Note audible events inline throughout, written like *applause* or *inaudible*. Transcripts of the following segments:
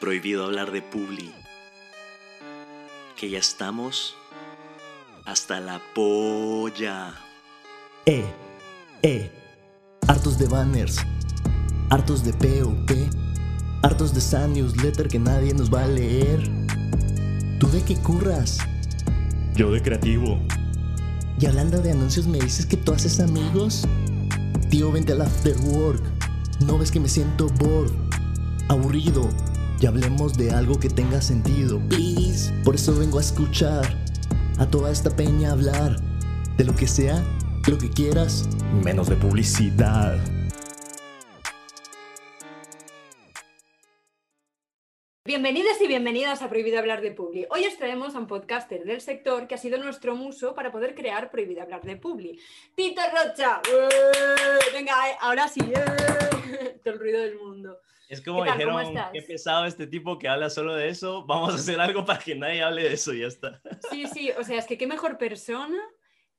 Prohibido hablar de Publi. Que ya estamos hasta la polla. Eh, eh. Hartos de banners. Hartos de POP. Hartos de esa newsletter que nadie nos va a leer. ¿Tú de qué curras? Yo de creativo. Y hablando de anuncios, ¿me dices que tú haces amigos? Tío, vente al after work. ¿No ves que me siento bored? Aburrido. Y hablemos de algo que tenga sentido. Please. Por eso vengo a escuchar a toda esta peña hablar de lo que sea, lo que quieras. Menos de publicidad. Bienvenidos y bienvenidas a Prohibido Hablar de Publi. Hoy os traemos a un podcaster del sector que ha sido nuestro muso para poder crear Prohibido Hablar de Publi. Tito Rocha. Venga, eh, ahora sí. ¡eh! *laughs* Todo el ruido del mundo. Es como ¿Qué tal? ¿Cómo dijeron, qué pesado este tipo que habla solo de eso, vamos a hacer algo para que nadie hable de eso y ya está. Sí, sí, o sea, es que qué mejor persona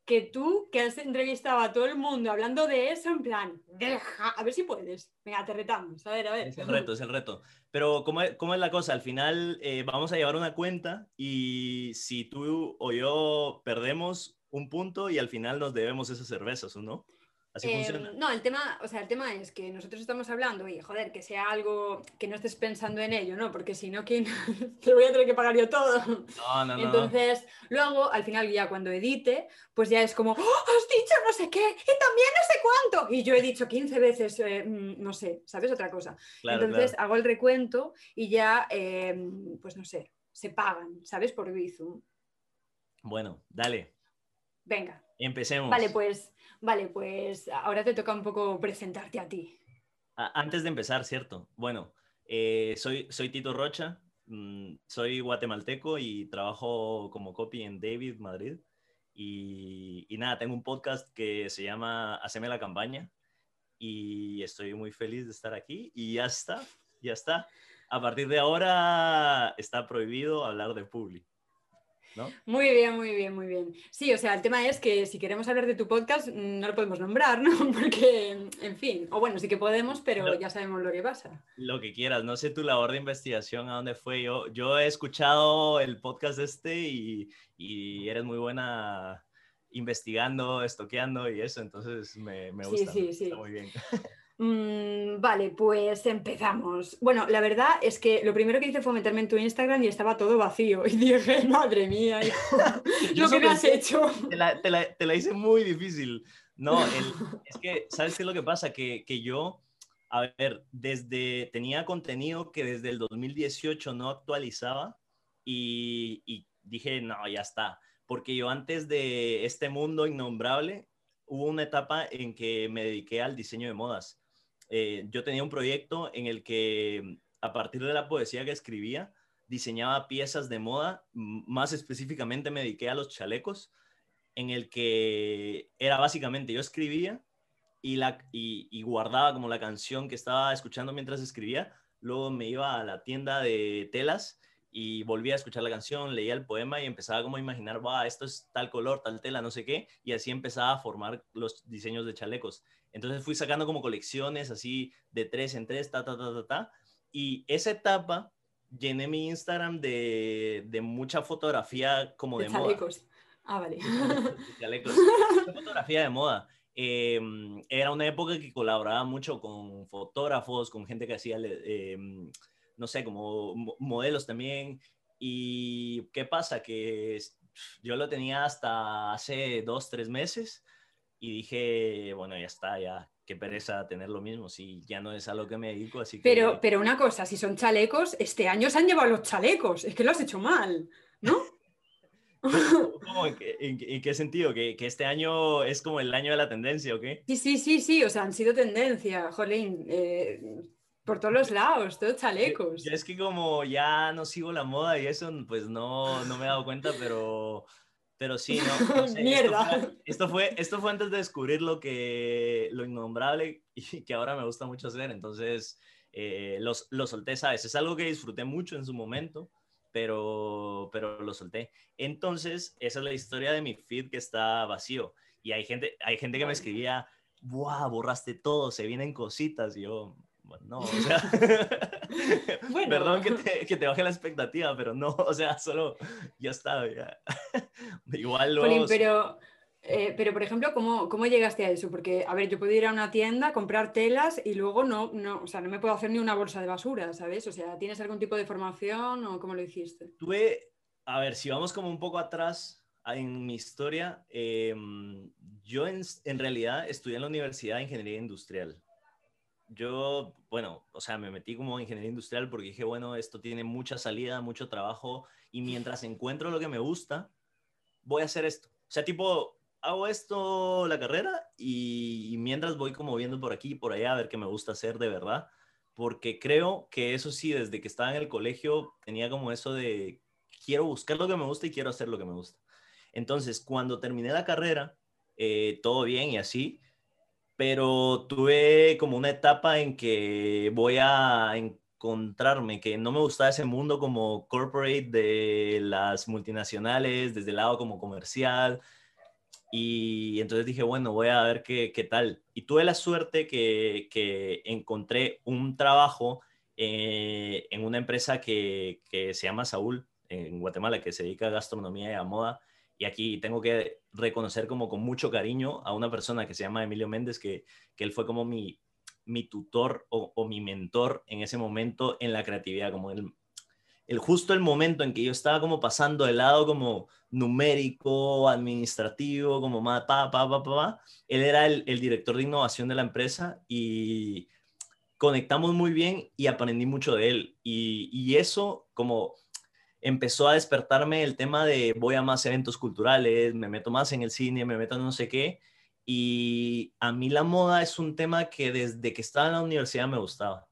que tú que has entrevistado a todo el mundo hablando de eso en plan, deja, a ver si puedes. Venga, te retamos. A ver, a ver. Es el reto, es el reto. Pero ¿cómo es, cómo es la cosa? Al final eh, vamos a llevar una cuenta y si tú o yo perdemos un punto y al final nos debemos esas cervezas, ¿o no? Así Eh, funciona. no, el tema, o sea, el tema es que nosotros estamos hablando y joder, que sea algo que no estés pensando en ello, ¿no? Porque si no, ¿quién *laughs* te lo voy a tener que pagar yo todo? No, no, no. Entonces, luego, al final, ya cuando edite, pues ya es como, "Oh, has dicho no sé qué, y también no sé cuánto. Y yo he dicho 15 veces, eh, mm, no sé, ¿sabes? Otra cosa. Claro, Entonces, claro. hago el recuento y ya, eh, pues no sé, se pagan, ¿sabes? Por Bizum. Bueno, dale, Venga. empecemos. Vale, pues, vale, pues ahora te toca un poco presentarte a ti. Antes de empezar, ¿cierto? Bueno, eh, soy, soy Tito Rocha, mm, soy guatemalteco y trabajo como copy en David, Madrid. Y, nada, tengo un podcast que se llama Haceme la campaña y estoy muy feliz de estar aquí y ya está, ya está. A partir de ahora está prohibido hablar de Publi, ¿no? Muy bien, muy bien, muy bien. Sí, o sea, el tema es que si queremos hablar de tu podcast, mm, no lo podemos nombrar, ¿no? *laughs* Porque, en fin, o bueno, sí que podemos, pero ya sabemos lo que pasa. Lo que quieras, no sé tu labor de investigación a dónde fue. Yo, yo he escuchado el podcast este y, y eres muy buena investigando, estoqueando y eso, entonces me, me gusta. sí, me sí. Está muy bien. *laughs* Mm, vale, pues empezamos. Bueno, la verdad es que lo primero que hice fue meterme en tu Instagram y estaba todo vacío. *laughs* Y dije, madre mía, *laughs* hijo, lo que me has hecho. Te la, te la- te la hice muy difícil. No, el- *laughs* es que, ¿sabes qué es lo que pasa? Que, que yo, a ver, desde, tenía contenido que desde el 2018 no actualizaba y, y dije, no, ya está. Porque yo antes de este mundo innombrable, hubo una etapa en que me dediqué al diseño de modas. Eh, yo tenía un proyecto en el que, a partir de la poesía que escribía, diseñaba piezas de moda, más específicamente me dediqué a los chalecos, en el que era básicamente yo escribía y, la, y guardaba como la canción que estaba escuchando mientras escribía, luego me iba a la tienda de telas y volvía a escuchar la canción, leía el poema y empezaba como a imaginar, va, esto es tal color, tal tela, no sé qué, y así empezaba a formar los diseños de chalecos. Entonces fui sacando como colecciones así de tres en tres, ta, ta, ta, ta, ta, y esa etapa llené mi Instagram de, de mucha fotografía como de, De moda. chalecos. Ah, vale. De chalecos. *laughs* Fotografía de moda. Eh, era una época que colaboraba mucho con fotógrafos, con gente que hacía, eh, no sé, como mo- modelos también. ¿Y qué pasa? Que yo lo tenía hasta hace dos, tres meses y dije, bueno, ya está, ya, qué pereza tener lo mismo, si ya no es a lo que me dedico, así que... Pero, pero una cosa, si son chalecos, este año se han llevado los chalecos. Es que lo has hecho mal, ¿no? *laughs* ¿Cómo? ¿En, qué, en qué- en qué sentido? ¿Que, ¿Que este año es como el año de la tendencia o qué? Sí, sí, sí, sí, o sea, han sido tendencia, jolín, eh, por todos los lados, todos chalecos. Yo es que como ya no sigo la moda y eso, pues no, no me he dado cuenta, pero, pero sí, no, no *laughs* sé, esto Mierda. fue- Esto fue, esto fue antes de descubrir lo que, lo innombrable *laughs* y que ahora me gusta mucho hacer, entonces eh, los, lo solté, ¿sabes? Es algo que disfruté mucho en su momento, pero, pero lo solté. Entonces, esa es la historia de mi feed que está vacío. Y hay gente, hay gente que me escribía, ¡buah! Borraste todo, se vienen cositas. Y yo, Bueno, no, o sea, *laughs* Bueno. perdón que te, que te baje la expectativa, pero no, *laughs* o sea, solo ya está, ya. *laughs* Igual los... pero, eh, pero, por ejemplo, ¿cómo, ¿cómo llegaste a eso? Porque, a ver, yo puedo ir a una tienda, comprar telas y luego no, no, o sea, no me puedo hacer ni una bolsa de basura, ¿sabes? O sea, ¿tienes algún tipo de formación o cómo lo hiciste? Tuve, a ver, si vamos como un poco atrás en mi historia, em, yo en, en realidad estudié en la Universidad de Ingeniería Industrial. Yo, bueno, o sea, me metí como ingeniería industrial porque dije, bueno, esto tiene mucha salida, mucho trabajo y mientras encuentro lo que me gusta, voy a hacer esto. O sea, tipo, hago esto la carrera y, mientras voy como viendo por aquí y por allá a ver qué me gusta hacer de verdad, porque creo que eso sí, desde que estaba en el colegio tenía como eso de quiero buscar lo que me gusta y quiero hacer lo que me gusta. Entonces, cuando terminé la carrera, eh, todo bien y así, pero tuve como una etapa en que voy a encontrarme que no me gustaba ese mundo como corporate de las multinacionales, desde el lado como comercial. Y entonces dije, bueno, voy a ver qué, qué tal. Y tuve la suerte que, que encontré un trabajo eh, en una empresa que, que se llama Saúl, en Guatemala, que se dedica a gastronomía y a moda. Y aquí tengo que reconocer como con mucho cariño a una persona que se llama Emilio Méndez, que, que él fue como mi, mi tutor o, o mi mentor en ese momento en la creatividad, como el, el justo el momento en que yo estaba como pasando del lado como numérico, administrativo, como más pa, pa, pa, pa. Él era el, el director de innovación de la empresa y conectamos muy bien y aprendí mucho de él. Y, y eso como empezó a despertarme el tema de voy a más eventos culturales, me meto más en el cine, me meto en no sé qué. Y a mí la moda es un tema que desde que estaba en la universidad me gustaba.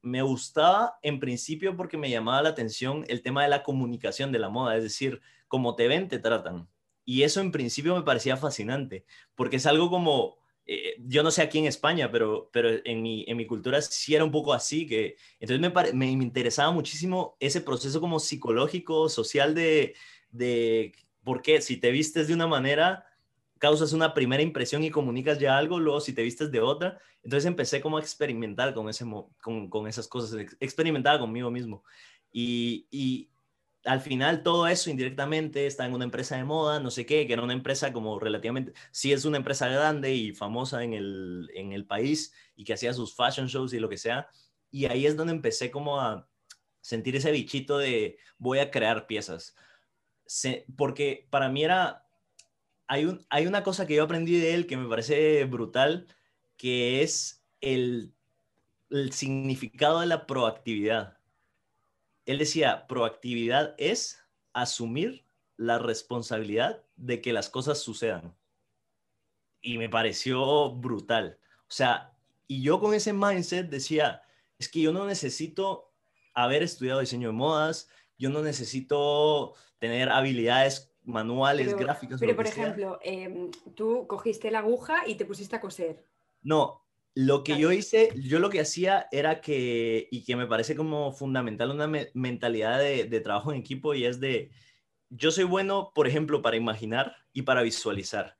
Me gustaba en principio porque me llamaba la atención el tema de la comunicación de la moda, es decir, cómo te ven, te tratan. Y eso en principio me parecía fascinante, porque es algo como, eh, yo no sé aquí en España, pero, pero en, mi, en mi cultura sí era un poco así, que entonces me, pare- me, interesaba muchísimo ese proceso como psicológico, social de, de, ¿por qué? Si te vistes de una manera, causas una primera impresión y comunicas ya algo, luego si te vistes de otra. Entonces empecé como a experimentar con, ese, con, con esas cosas, ex- experimentaba conmigo mismo. Y, y al final todo eso indirectamente está en una empresa de moda, no sé qué, que era una empresa como relativamente, sí es una empresa grande y famosa en el, en el país y que hacía sus fashion shows y lo que sea. Y ahí es donde empecé como a sentir ese bichito de voy a crear piezas. Porque para mí era, hay, un, hay una cosa que yo aprendí de él que me parece brutal, que es el, el significado de la proactividad. Él decía, proactividad es asumir la responsabilidad de que las cosas sucedan. Y me pareció brutal. O sea, y yo con ese mindset decía, es que yo no necesito haber estudiado diseño de modas, yo no necesito tener habilidades manuales, Pero, gráficas. pero por ejemplo, em, tú cogiste la aguja y te pusiste a coser. No, lo que yo hice, yo lo que hacía era que, y que me parece como fundamental una me- mentalidad de, de trabajo en equipo y es de, yo soy bueno, por ejemplo, para imaginar y para visualizar.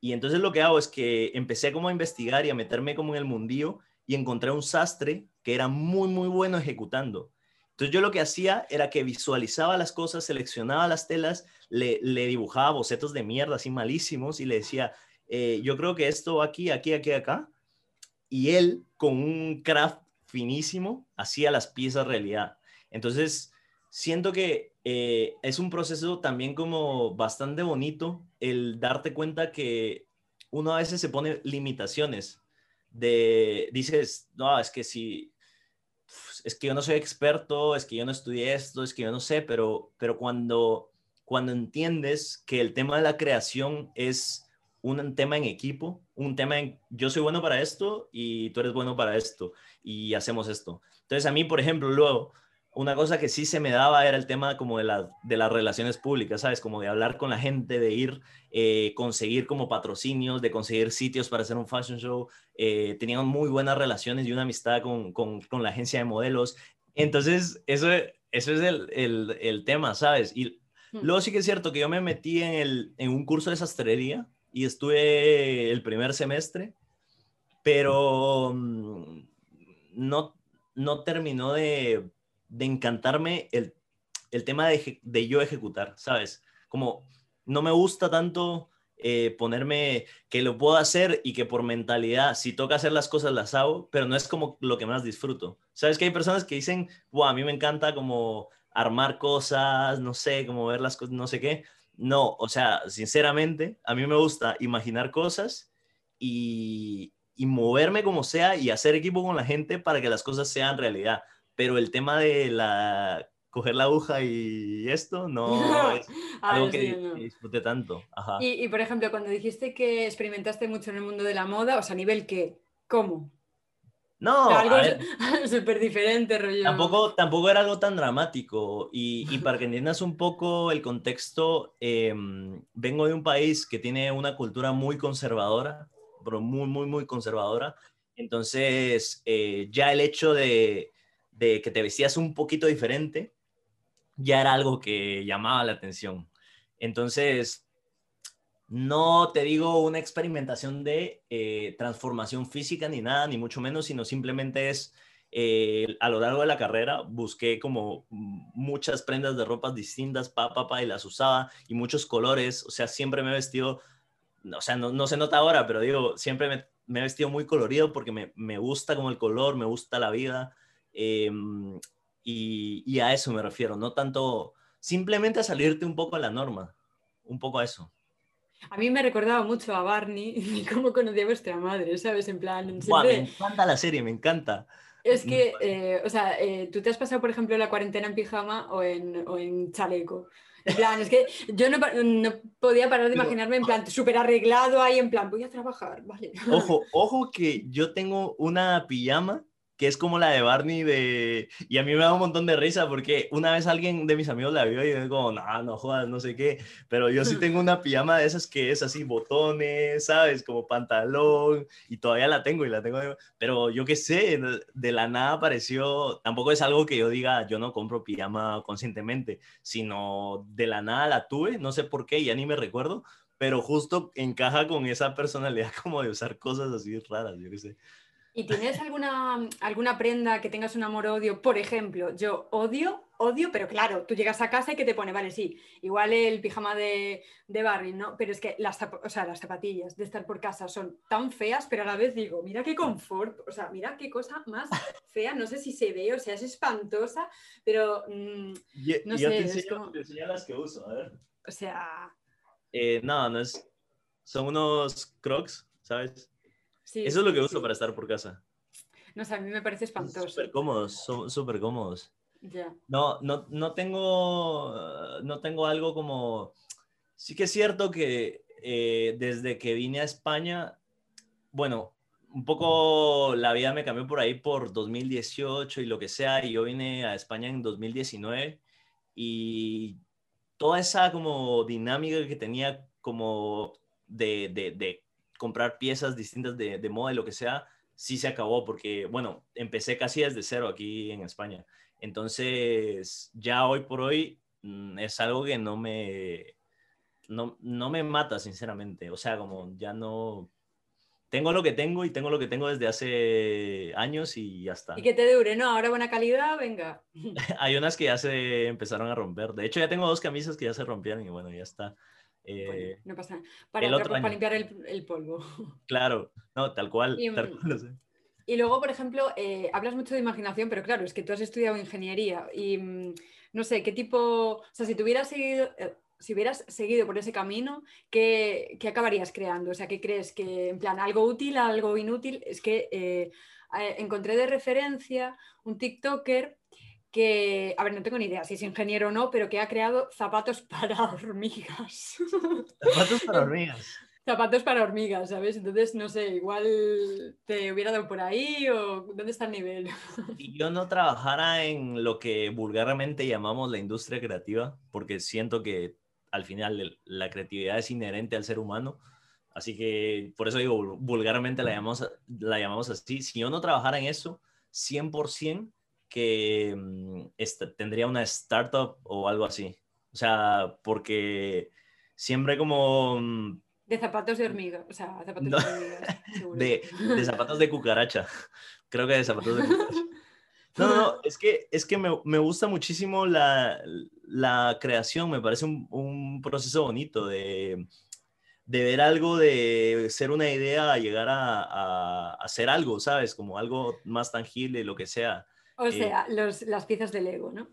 Y entonces lo que hago es que empecé como a investigar y a meterme como en el mundillo y encontré un sastre que era muy, muy bueno ejecutando. Entonces yo lo que hacía era que visualizaba las cosas, seleccionaba las telas, le, le dibujaba bocetos de mierda así malísimos y le decía, eh, yo creo que esto aquí, aquí, aquí, acá. Y él, con un craft finísimo, hacía las piezas realidad. Entonces, siento que eh, es un proceso también como bastante bonito el darte cuenta que uno a veces se pone limitaciones de, dices, no, es que si, es que yo no soy experto, es que yo no estudié esto, es que yo no sé, pero, pero cuando, cuando entiendes que el tema de la creación es un tema en equipo, un tema en yo soy bueno para esto y tú eres bueno para esto y hacemos esto. Entonces a mí, por ejemplo, luego, una cosa que sí se me daba era el tema como de, la, de las relaciones públicas, ¿sabes? Como de hablar con la gente, de ir, eh, conseguir como patrocinios, de conseguir sitios para hacer un fashion show. Eh, tenían muy buenas relaciones y una amistad con, con, con la agencia de modelos. Entonces, eso, eso es el, el, el tema, ¿sabes? Y Hmm. luego sí que es cierto que yo me metí en, el, en un curso de sastrería y estuve el primer semestre, pero mm, no, no terminó de, encantarme el, el tema de, de yo ejecutar, ¿sabes? Como no me gusta tanto eh, ponerme que lo puedo hacer y que por mentalidad, si toca hacer las cosas, las hago, pero no es como lo que más disfruto. ¿Sabes que hay personas que dicen, wow, a mí me encanta como armar cosas, no sé, como ver las cosas, no sé qué? No, o sea, sinceramente, a mí me gusta imaginar cosas y, y moverme como sea y hacer equipo con la gente para que las cosas sean realidad. Pero el tema de la coger la aguja y esto no *laughs* es Ah, algo sí, que, no. que disfrute tanto. Ajá. Y, y, por ejemplo, cuando dijiste que experimentaste mucho en el mundo de la moda, o sea, a nivel qué, ¿cómo? No, O sea, algo súper *laughs* diferente, rollo. Tampoco, tampoco era algo tan dramático y, y para que entiendas un poco el contexto, eh, vengo de un país que tiene una cultura muy conservadora, pero muy, muy, muy conservadora. Entonces, eh, ya el hecho de, de que te vestías un poquito diferente ya era algo que llamaba la atención. Entonces, no te digo una experimentación de eh, transformación física ni nada, ni mucho menos, sino simplemente es eh, a lo largo de la carrera busqué como muchas prendas de ropas distintas, pa, pa, pa, y las usaba, y muchos colores, o sea, siempre me he vestido, o sea, no, se nota ahora, pero digo, siempre me, me he vestido muy colorido porque me, me, gusta como el color, me gusta la vida, eh, y, y a eso me refiero, no tanto, simplemente a salirte un poco a la norma, un poco a eso. A mí me recordaba mucho a Barney *laughs* y cómo conocía a vuestra madre, ¿sabes? En plan, siempre... Buah, me encanta la serie, me encanta. Es que, eh, o sea, eh, tú te has pasado, por ejemplo, la cuarentena en pijama o en, o en chaleco. En plan, es que yo no, no podía parar de imaginarme en plan súper arreglado ahí, en plan, voy a trabajar, *laughs* vale. Ojo, ojo que yo tengo una pijama que es como la de Barney de... Y a mí me da un montón de risa porque una vez alguien de mis amigos la vio y yo digo, no, no jodas, no sé qué. Pero yo sí tengo una pijama de esas que es así, botones, ¿sabes? Como pantalón. Y todavía la tengo y la tengo. Pero yo qué sé, de la nada apareció... Tampoco es algo que yo diga, yo no compro pijama conscientemente, sino de la nada la tuve, no sé por qué, ya ni me recuerdo. Pero justo encaja con esa personalidad *laughs* como de usar cosas así raras, yo qué sé. ¿Y tienes alguna, alguna prenda que tengas un amor-odio? Por ejemplo, yo odio, odio, pero claro, tú llegas a casa y que te pone, vale, sí, igual el pijama de, de Barry, ¿no? Pero es que las, o sea, las zapatillas de estar por casa son tan feas, pero a la vez digo, mira qué confort, o sea, mira qué cosa más fea, no sé si se ve, o sea, es espantosa, pero mmm, no yo sé. te enseño, es como... te enseño las que uso, a ver. O sea... Eh, no, no es... Son unos crocs, ¿sabes? Sí, Eso es lo que sí. uso para estar por casa. No sé, a mí me parece espantoso. Súper cómodos, súper cómodos. Ya. No, no, no tengo, no tengo algo como... Sí que es cierto que eh, desde que vine a España, bueno, un poco la vida me cambió por ahí por 2018 y lo que sea, y yo vine a España en 2019 y toda esa como dinámica que tenía como de, de, de comprar piezas distintas de, de, moda y lo que sea, sí se acabó porque, bueno, empecé casi desde cero aquí en España. Entonces, ya hoy por hoy mm, es algo que no me, no, no me mata, sinceramente. O sea, como ya no... Tengo lo que tengo y tengo lo que tengo desde hace años y ya está. Y que te dure, ¿no? Ahora buena calidad, venga. *laughs* Hay unas que ya se empezaron a romper. De hecho, ya tengo dos camisas que ya se rompieron y bueno, ya está. Eh, bueno, no pasa nada. el Para, año. limpiar el, el, polvo. *laughs* Claro, no, tal cual. Y, tal cual lo sé. y luego, por ejemplo, eh, hablas mucho de imaginación, pero claro, es que tú has estudiado ingeniería y mm, no sé, qué tipo, o sea, si tuvieras seguido, eh, si hubieras seguido por ese camino, ¿qué, ¿qué, acabarías creando? O sea, ¿qué crees que, en plan, algo útil, algo inútil? Es que eh, encontré de referencia un TikToker que, a ver, no tengo ni idea si es ingeniero o no, pero que ha creado zapatos *laughs* para hormigas. Zapatos para *laughs* hormigas. zapatos para hormigas, ¿sabes? Entonces, no sé, igual te hubiera dado por ahí o dónde está el nivel. *laughs* Si yo no trabajara en lo que vulgarmente llamamos la industria creativa, porque siento que al final la creatividad es inherente al ser humano, así que por eso digo, vulgarmente la llamamos, la llamamos así. Si yo no trabajara en eso, 100% que um, tendría una startup o algo así. O sea, porque siempre como... um, De zapatos de hormiga, o sea, zapatos No. de hormigas. *laughs* seguro. de, de zapatos de cucaracha. *laughs* Creo que de zapatos de cumpleaños. *laughs* No, no, no, es que, es que me, me gusta muchísimo la, la creación, me parece un, un proceso bonito de, de, ver algo, de ser una idea a llegar a, a, hacer algo, ¿sabes? Como algo más tangible, lo que sea. O eh, sea, los, las piezas de Lego, ¿no?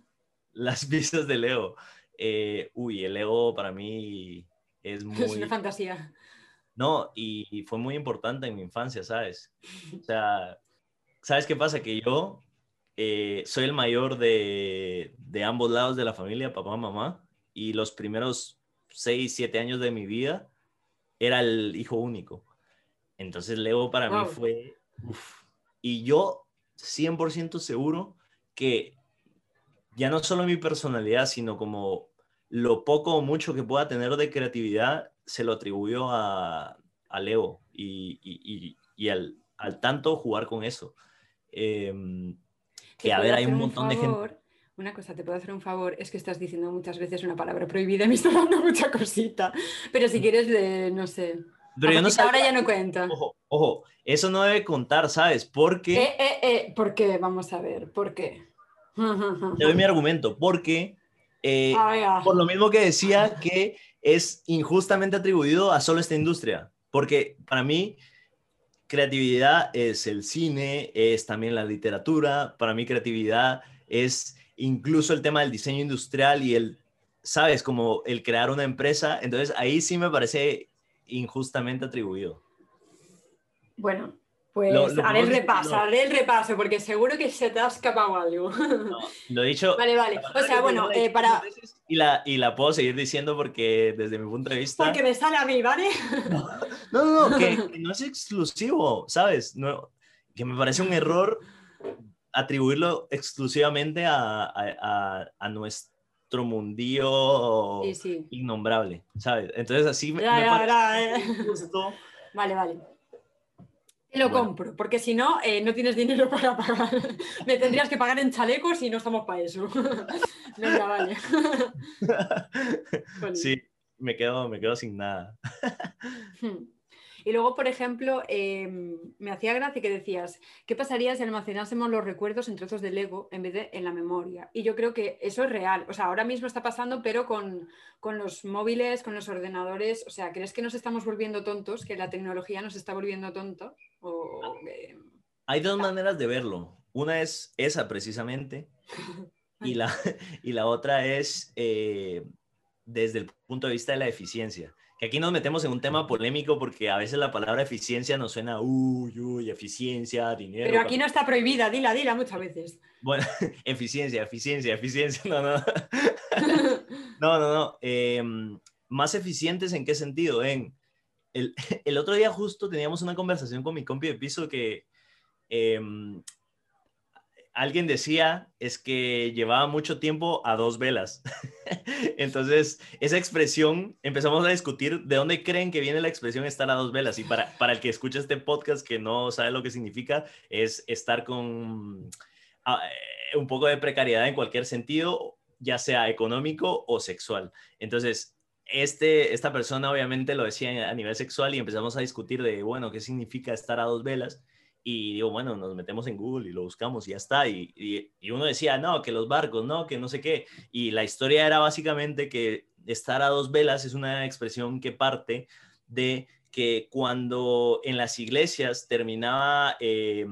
Las *laughs* piezas de Lego. Eh, uy, el Lego para mí es muy... *laughs* Es una fantasía. No, y, y fue muy importante en mi infancia, ¿sabes? O sea, ¿sabes qué pasa? Que yo eh, soy el mayor de, de, ambos lados de la familia, papá, mamá, y los primeros seis, siete años de mi vida era el hijo único. Entonces Lego para wow. mí fue... Uf. Y yo 100% seguro que ya no solo mi personalidad, sino como lo poco o mucho que pueda tener de creatividad, se lo atribuyó a, a Leo y, y, y, y al, al, tanto jugar con eso. Eh, que a ver, hay un montón un de gente. Una cosa, te puedo hacer un favor, es que estás diciendo muchas veces una palabra prohibida y me está dando mucha cosita. Pero si quieres, de, no sé. Pero yo no sé. Ahora ya no cuenta. Ojo, ojo, eso no debe contar, ¿sabes? Porque. Eh, eh, eh, ¿Por qué? Vamos a ver, ¿por qué? Te doy mi argumento, porque. Eh, ah, por lo mismo que decía que es injustamente atribuido a solo esta industria. Porque para mí, creatividad es el cine, es también la literatura. Para mí, creatividad es incluso el tema del diseño industrial y el, ¿sabes? Como el crear una empresa. Entonces, ahí sí me parece injustamente atribuido. Bueno, pues lo, lo haré el repaso, lo... haré el repaso, porque seguro que se te ha escapado algo. No, lo he dicho. Vale, vale. O sea, bueno, eh, para. Y la, y la puedo seguir diciendo porque desde mi punto de vista. Porque me sale a mí, ¿vale? No, no, no, que, *laughs* que no es exclusivo, ¿sabes? No, que me parece un error atribuirlo exclusivamente a, a, a, a nuestro mundillo sí, sí. innombrable, ¿sabes? Entonces así me, ya, me ya, parece ya, justo. Vale, vale. Te lo bueno. compro, porque si no, eh, no tienes dinero *laughs* para pagar. Me tendrías que pagar en chalecos y no estamos para eso. *laughs* Venga, vale. *laughs* sí, me quedo, me quedo sin nada. Y luego, por ejemplo, eh, me hacía gracia que decías, ¿qué pasaría si almacenásemos los recuerdos en trozos de Lego en vez de en la memoria? Y yo creo que eso es real. O sea, ahora mismo está pasando, pero con, con los móviles, con los ordenadores. O sea, ¿crees que nos estamos volviendo tontos? ¿Que la tecnología nos está volviendo tontos? O, eh... Hay dos maneras de verlo. Una es esa precisamente. *laughs* y, la, *laughs* y la otra es eh, desde el punto de vista de la eficiencia que aquí nos metemos en un tema polémico porque a veces la palabra eficiencia nos suena, uy, uy, eficiencia, dinero. Pero aquí no está prohibida, dila, dila muchas veces. Bueno, *laughs* eficiencia, eficiencia, eficiencia, *laughs* *laughs* no, no. no, no, no. Eh, más eficientes en qué sentido? En el, el, otro día justo teníamos una conversación con mi compi de piso que eh, alguien decía es que llevaba mucho tiempo a dos velas. *laughs* Entonces, esa expresión, empezamos a discutir de dónde creen que viene la expresión estar a dos velas. Y para, para el que escucha este podcast que no sabe lo que significa, es estar con uh, un poco de precariedad en cualquier sentido, ya sea económico o sexual. Entonces, este, esta persona obviamente lo decía a nivel sexual y empezamos a discutir de, bueno, ¿qué significa estar a dos velas? Y digo, bueno, nos metemos en Google y lo buscamos y ya está. Y, y, y, uno decía, no, que los barcos, no, que no sé qué. Y la historia era básicamente que estar a dos velas es una expresión que parte de que cuando en las iglesias terminaba, eh,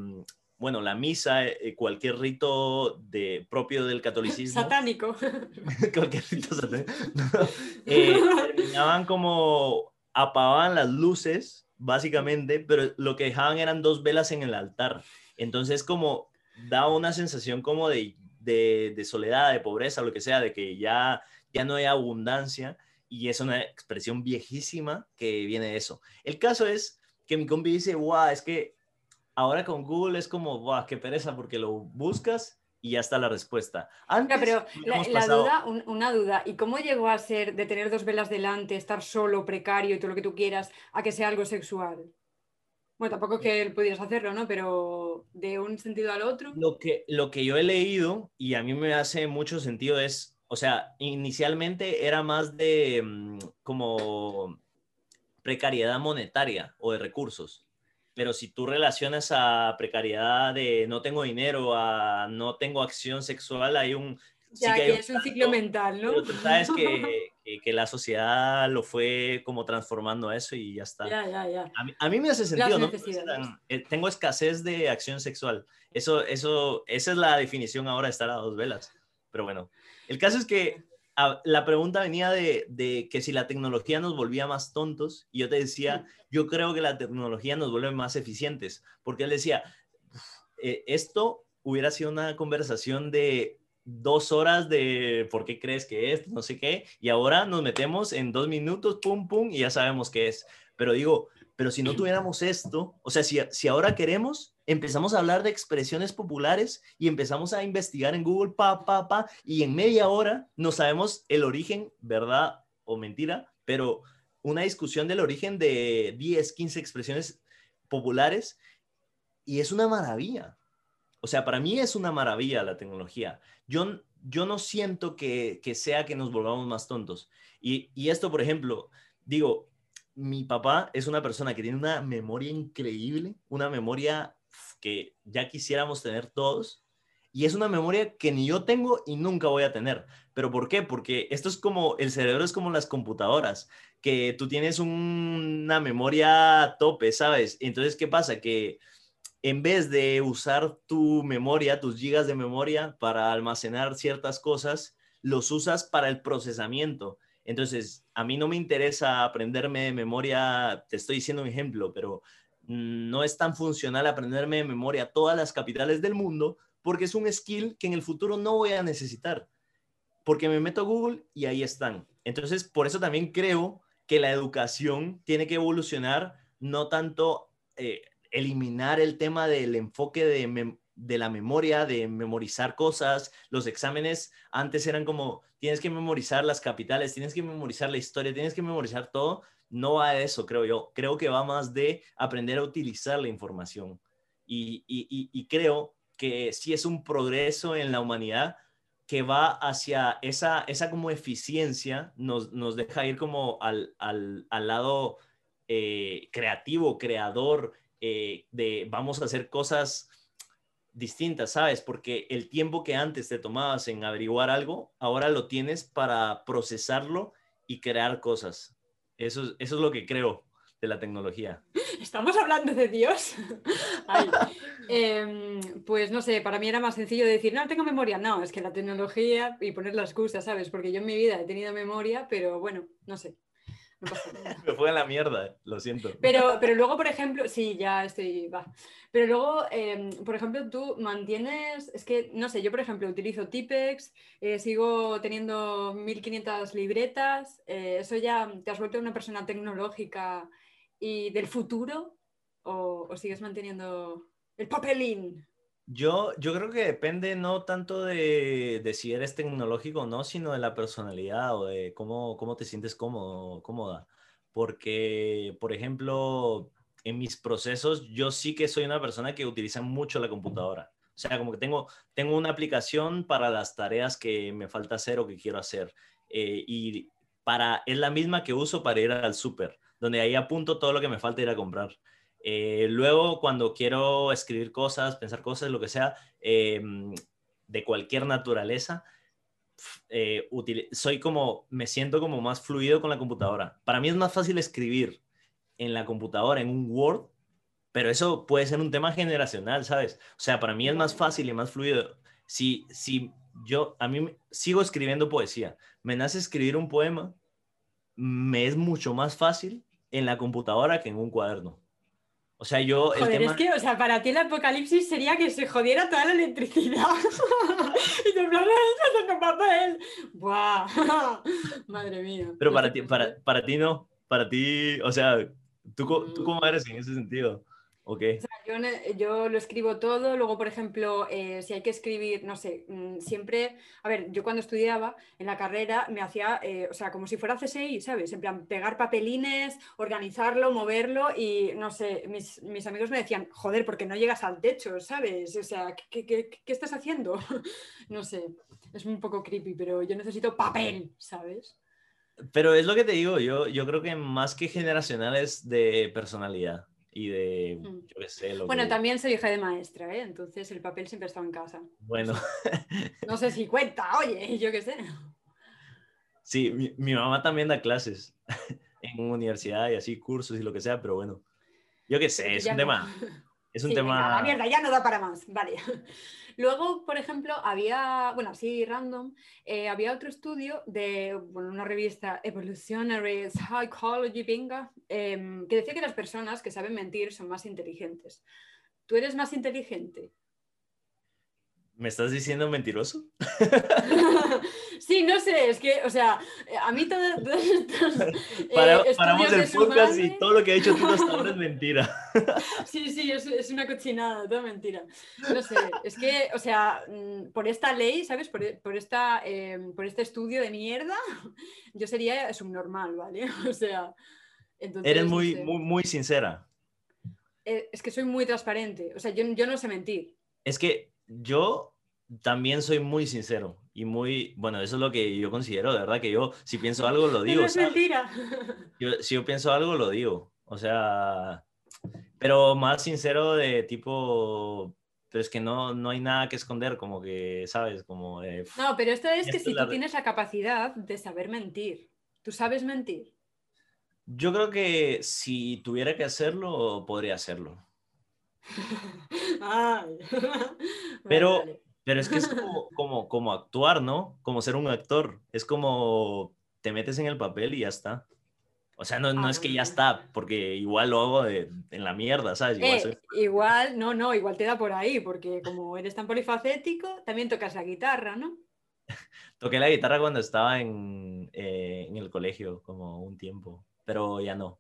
bueno, la misa, eh, cualquier rito de, propio del *laughs* catolicismo. Satánico. *laughs* cualquier rito satánico. *laughs* eh, terminaban como apagaban las luces básicamente, pero lo que dejaban eran dos velas en el altar. Entonces, como daba una sensación como de, de, soledad, de pobreza, lo que sea, de que ya, ya no hay abundancia y es una expresión viejísima que viene de eso. El caso es que mi compi dice, wow, es que ahora con Google es como, wow, qué pereza porque lo buscas y ya está la respuesta. Antes, pero la, la duda, un, una duda, ¿y cómo llegó a ser de tener dos velas delante, estar solo, precario y todo lo que tú quieras, a que sea algo sexual? Bueno, tampoco es que pudieras hacerlo, ¿no? Pero de un sentido al otro. Lo que, lo que yo he leído y a mí me hace mucho sentido es, o sea, inicialmente era más de um, como precariedad monetaria o de recursos. Pero si tú relacionas a precariedad de no tengo dinero a no tengo acción sexual, hay un... sí Ya que hay un es un ciclo mental, ¿no? pero tú sabes que, *laughs* que, que la sociedad lo fue como transformando a eso y ya está. Ya, ya, ya. A mí, a mí me hace sentido, ¿no? Eh, tengo escasez de acción sexual. Eso, eso, esa es la definición ahora de estar a dos velas. Pero bueno, el caso es que a- la pregunta venía de, de que si la tecnología nos volvía más tontos y yo te decía, yo creo que la tecnología nos vuelve más eficientes, porque él decía, "Uf, eh, esto hubiera sido una conversación de dos horas de por qué crees que es, no sé qué, y ahora nos metemos en dos minutos, pum, pum, y ya sabemos qué es. Pero digo, pero si no tuviéramos esto, o sea, si, si ahora queremos, empezamos a hablar de expresiones populares y empezamos a investigar en Google, pa, pa, pa, y en media hora no sabemos el origen, verdad o mentira, pero una discusión del origen de 10, 15 expresiones populares y es una maravilla. O sea, para mí es una maravilla la tecnología. Yo, yo no siento que, que sea que nos volvamos más tontos. Y, y esto, por ejemplo, digo, mi papá es una persona que tiene una memoria increíble, una memoria que ya quisiéramos tener todos. Y es una memoria que ni yo tengo y nunca voy a tener. ¿Pero por qué? Porque esto es como, el cerebro es como las computadoras, que tú tienes un- una memoria tope, ¿sabes? Entonces, ¿qué pasa? Que en vez de usar tu memoria, tus gigas de memoria para almacenar ciertas cosas, los usas para el procesamiento. Entonces, a mí no me interesa aprenderme de memoria, te estoy diciendo un ejemplo, pero no es tan funcional aprenderme de memoria todas las capitales del mundo porque es un skill que en el futuro no voy a necesitar. Porque me meto a Google y ahí están. Entonces, por eso también creo que la educación tiene que evolucionar, no tanto eh, eliminar el tema del enfoque de, de la memoria, de memorizar cosas. Los exámenes antes eran como, tienes que memorizar las capitales, tienes que memorizar la historia, tienes que memorizar todo. No va de eso, creo yo. Creo que va más de aprender a utilizar la información. Y creo que sí es un progreso en la humanidad que va hacia esa, esa como eficiencia, nos, nos deja ir como al, al, al lado eh, creativo, creador, eh, de vamos a hacer cosas distintas, ¿sabes? Porque el tiempo que antes te tomabas en averiguar algo, ahora lo tienes para procesarlo y crear cosas. Eso, es- eso es lo que creo de la tecnología. Estamos hablando de Dios. *laughs* Em, pues no sé, para mí era más sencillo decir, no, tengo memoria. No, es que la tecnología y poner la excusa, ¿sabes? Porque yo en mi vida he tenido memoria, pero bueno, no sé. No pasa nada. *laughs* Me fue a la mierda, lo siento. Pero, pero luego, por ejemplo, sí, ya estoy, va. Pero luego, em, por ejemplo, tú mantienes, es que, no sé, yo por ejemplo utilizo Tipex, eh, sigo teniendo 1500 libretas, eh, ¿eso ya te has vuelto una persona tecnológica y del futuro? ¿O, o sigues manteniendo el papelín? Yo, yo creo que depende no tanto de, de si eres tecnológico o no, sino de la personalidad o de cómo, cómo te sientes cómodo, cómoda. Porque, por ejemplo, en mis procesos, yo sí que soy una persona que utiliza mucho la computadora. O sea, como que tengo, tengo una aplicación para las tareas que me falta hacer o que quiero hacer. Eh, y para, es la misma que uso para ir al súper, donde ahí apunto todo lo que me falta ir a comprar. Eh, luego, cuando quiero escribir cosas, pensar cosas, lo que sea, eh, de cualquier naturaleza, eh, soy como, me siento como más fluido con la computadora. Para mí es más fácil escribir en la computadora, en un Word, pero eso puede ser un tema generacional, ¿sabes? O sea, para mí es más fácil y más fluido. Si, si yo, a mí sigo escribiendo poesía, me nace escribir un poema, me es mucho más fácil en la computadora que en un cuaderno. O sea, yo el Joder, tema... es que, o sea, para ti el apocalipsis sería que se jodiera toda la electricidad. *laughs* y te plan, "Ay, no papel. ¡Buah! *laughs* Madre mía. Pero para ti, para, para ti no, para ti, o sea, ¿tú, ¿tú Mm. cómo eres en ese sentido? ¿O qué? O sea, yo, ne- yo lo escribo todo, luego, por ejemplo, eh, si hay que escribir, no sé, mm, siempre, a ver, yo cuando estudiaba en la carrera me hacía, eh, o sea, como si fuera CSI, ¿sabes? En plan, pegar papelines, organizarlo, moverlo y, no sé, mis, mis amigos me decían, joder, porque no llegas al techo, ¿sabes? O sea, ¿qué, qué- qué- qué estás haciendo? *laughs* no sé, es un poco creepy, pero yo necesito papel, ¿sabes? Pero es lo que te digo, yo, yo creo que más que generacional es de personalidad. Y de, Mm. yo qué sé, lo Bueno, que- también soy hija de maestra, ¿eh? Entonces el papel siempre estaba en casa. Bueno, No sé si cuenta, oye, *laughs* yo qué sé. sí, mi, mi mamá también da clases *laughs* en universidad y así, cursos y lo que sea, pero bueno, yo qué sé, es Ya un no. tema, es un Sí, venga, tema... la mierda, ya no da para más. Vale. Luego, por ejemplo, había, bueno, así random, eh, había otro estudio de bueno, una revista Evolutionary Psychology, venga, em, que decía que las personas que saben mentir son más inteligentes. ¿Tú eres más inteligente? ¿Me estás diciendo mentiroso? *laughs* sí, no sé, es que, o sea, a mí todo- *laughs* estos. eh, Para- paramos el podcast madre- y todo lo que ha dicho tú hasta ahora es *laughs* mentira. Sí, sí, es, es una cochinada, toda mentira. No sé, es que, o sea, mm, por esta ley, ¿sabes? Por, por esta, eh, por este estudio de mierda, yo sería subnormal, ¿vale? O sea, entonces, Eres no muy, sé. muy, muy sincera. Eh, Es que soy muy transparente, o sea, yo, yo no sé mentir. Es que yo también soy muy sincero y muy, bueno, eso es lo que yo considero, de verdad, que yo si pienso algo lo digo. no es mentira. Yo- si yo pienso algo lo digo. O sea, pero más sincero de tipo, pero es que no, no hay nada que esconder, como que, ¿sabes? Como No, pero esto es que Esto si es la tú tienes la capacidad de saber mentir, tú sabes mentir. Yo creo que si tuviera que hacerlo, podría hacerlo. *laughs* Ay. Pero- Vale, vale. Pero es que es *laughs* como, como, como actuar, ¿no? Como ser un actor. Es como te metes en el papel y ya está. O sea, no, no Ah, es que ya está, porque igual lo hago de- en la mierda, ¿sabes? Igual Eh, soy- igual, no, no, igual te da por ahí, porque como eres tan polifacético, también tocas la guitarra, ¿no? *laughs* Toqué la guitarra cuando estaba en, eh, en el colegio, como un tiempo, pero ya no,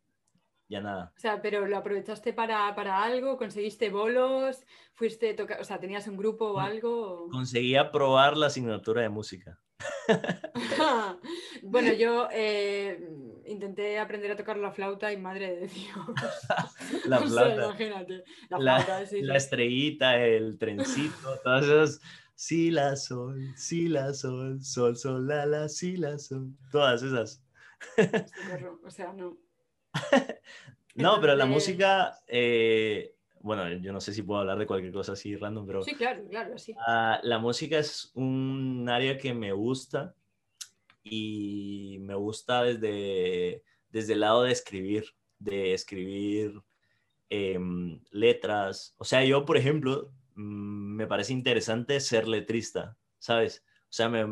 ya nada. O sea, pero lo aprovechaste para, para algo, conseguiste bolos, fuiste tocar, o sea, tenías un grupo o algo. Conseguí aprobar la asignatura de música. *laughs* bueno, yo eh, intenté aprender a tocar la flauta y madre de Dios. *laughs* La *laughs* O sea, flauta, imagínate. La, la, flauta, sí, la sí. estrellita, el trencito, todas esas. Si la sol, si la sol, sol, sol, la, la, si la sol. Todas esas. O sea, no. No, pero la música, eh, bueno, yo no sé si puedo hablar de cualquier cosa así random, pero Sí, claro, claro, sí. ah, la música es un área que me gusta y me gusta desde, desde el lado de escribir, de escribir em, letras. O sea, yo, por ejemplo, mm, me parece interesante ser letrista, ¿sabes? O sea, me,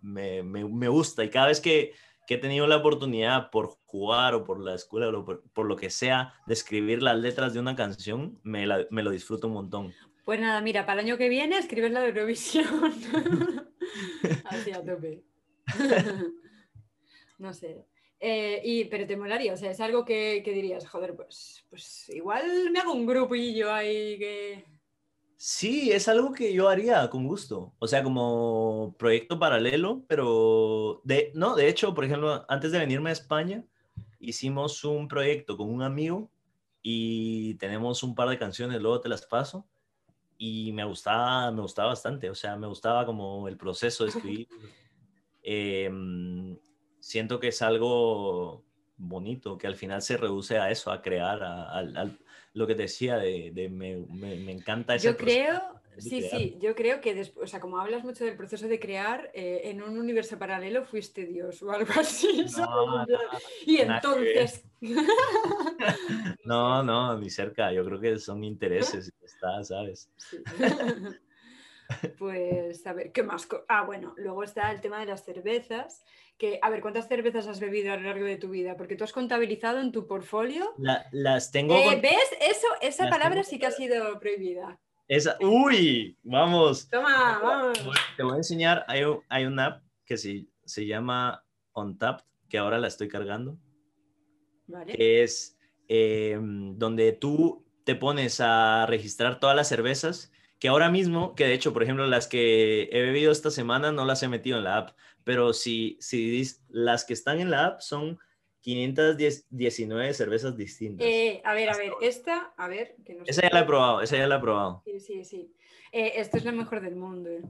me, me- me gusta y cada vez que, que he tenido la oportunidad por jugar o por la escuela o por, por lo que sea de escribir las letras de una canción, me, la- me lo disfruto un montón. Pues nada, mira, para el año que viene escribes la de Eurovisión. *laughs* Así a tope. *laughs* no sé. Eh, y, pero te molaría, o sea, es algo que, que dirías, joder, pues, pues igual me hago un grupillo ahí que. Sí, es algo que yo haría con gusto. O sea, como proyecto paralelo, pero de, no, de hecho, por ejemplo, antes de venirme a España, hicimos un proyecto con un amigo y tenemos un par de canciones, luego te las paso. Y me gustaba, me gustaba bastante, o sea, me gustaba como el proceso de escribir. *laughs* Em, siento que es algo bonito, que al final se reduce a eso, a crear, a, al- lo que te decía, de, de me, me- me encanta ese Yo creo, sí, crear. sí, yo creo que después, o sea, como hablas mucho del proceso de crear, eh, en un universo paralelo fuiste Dios o algo *laughs* así. y entonces. *laughs* No, no, ni cerca. Yo creo que son intereses. Está, ¿sabes? *laughs* Sí. Pues, a ver, ¿qué más? Ah, bueno, luego está el tema de las cervezas. Que, a ver, ¿cuántas cervezas has bebido a lo largo de tu vida? Porque tú has contabilizado en tu portfolio. La- las tengo. Eh, ¿Ves? Eso, esa palabra tengo sí que ha sido prohibida. esa- Uy, vamos. Toma, vamos. Te voy a enseñar. Hay, hay una app que se, se llama OnTap, que ahora la estoy cargando. Vale. que es eh, donde tú te pones a registrar todas las cervezas, que ahora mismo, que de hecho, por ejemplo, las que he bebido esta semana no las he metido en la app, pero si, si las que están en la app son 519 cervezas distintas. Eh, a ver, a ver, esta, a ver, que no sé esa ya la he probado, esa ya la he probado. Sí, sí, sí. Eh, esto es lo mejor del mundo. eh.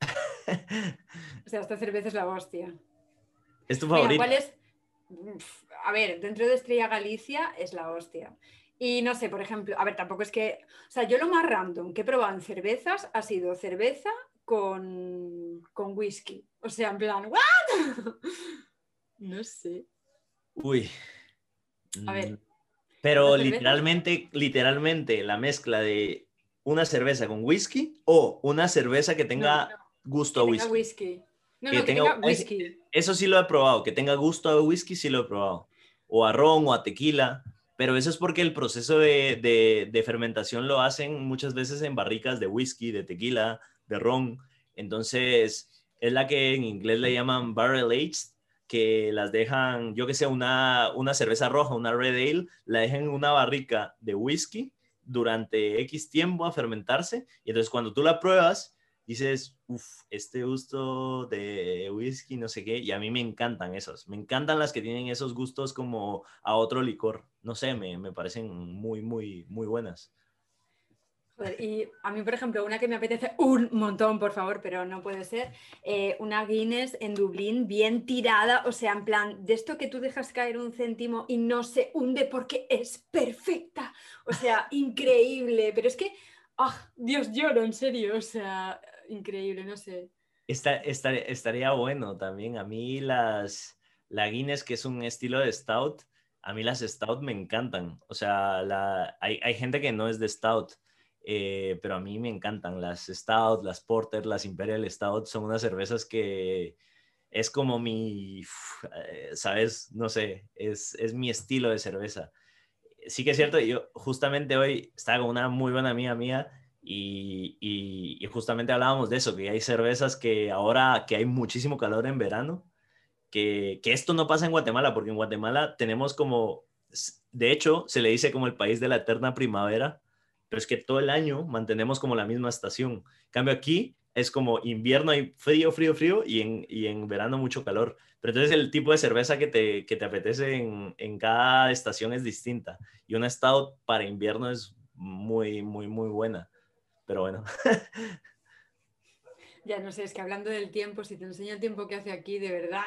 *laughs* O sea, esta cerveza es la hostia. ¿Es tu Mira, favorita? ¿cuál es? Uf, A ver, dentro de Estrella Galicia es la hostia. Y no sé, por ejemplo, a ver, tampoco es que, o sea, yo lo más random que he probado en cervezas ha sido cerveza con, con whisky. O sea, en plan, ¿what? *laughs* No sé. Uy. A ver. Mm, Pero literalmente, literalmente la mezcla de una cerveza con whisky o una cerveza que tenga No, no, gusto que a tenga whisky. whisky. No, Que no, que tenga- tenga whisky. Eso sí lo he probado, que tenga gusto a whisky sí lo he probado. O a ron o a tequila. Pero eso es porque el proceso de, de- de fermentación lo hacen muchas veces en barricas de whisky, de tequila, de ron. Entonces, es la que en inglés le llaman barrel aged, que las dejan, yo que sé, una, una cerveza roja, una red ale, la dejan en una barrica de whisky durante X tiempo a fermentarse. Y entonces cuando tú la pruebas, dices, uff, este gusto de whisky, no sé qué, y a mí me encantan esos. Me encantan las que tienen esos gustos como a otro licor. No sé, me, me parecen muy, muy, muy buenas. Joder, y a mí, por ejemplo, una que me apetece un montón, por favor, pero no puede ser, eh, una Guinness en Dublín bien tirada, o sea, en plan, de esto que tú dejas caer un céntimo y no se hunde porque es perfecta, o sea, increíble, pero es que, ah, Dios lloro, en serio, o sea, increíble, no sé. Esta, esta- estaría bueno también. A mí las, la Guinness, que es un estilo de stout, a mí las stout me encantan. O sea, la, hay, hay gente que no es de stout, eh, pero a mí me encantan. Las stout, las porter, las imperial stout son unas cervezas que es como mi, eh, ¿sabes? No sé, es, es mi estilo de cerveza. Sí que es cierto, yo justamente hoy estaba con una muy buena amiga mía y, y- y justamente hablábamos de eso, que hay cervezas que ahora que hay muchísimo calor en verano, que, que esto no pasa en Guatemala, porque en Guatemala tenemos como, de hecho, se le dice como el país de la eterna primavera, pero es que todo el año mantenemos como la misma estación. En cambio aquí es como invierno hay frío, frío, frío y en, y en verano mucho calor. Pero entonces el tipo de cerveza que te, que te apetece en, en cada estación es distinta. Y una stout para invierno es muy, muy, muy buena. Pero bueno, *laughs* Ya no sé, es que hablando del tiempo, si te enseño el tiempo que hace aquí, de verdad.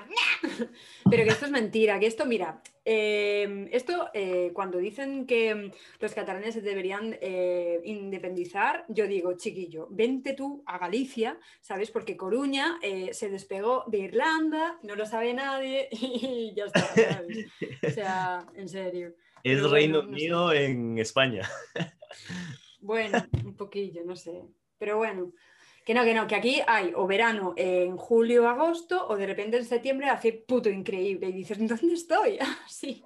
Pero que esto es mentira, que esto, mira, eh, esto eh, cuando dicen que mm, los catalanes se deberían eh, independizar, yo digo, chiquillo, vente tú a Galicia, ¿sabes? Porque Coruña eh, se despegó de Irlanda, no lo sabe nadie *laughs* y ya está, ¿sabes? O sea, en serio. es Pero bueno, Reino no sé. Unido en España. *laughs* Bueno, un poquillo, no sé. Pero bueno, que no, que no, que aquí hay o verano en julio o agosto o de repente en septiembre hace puto increíble y dices, ¿dónde estoy? *laughs* sí,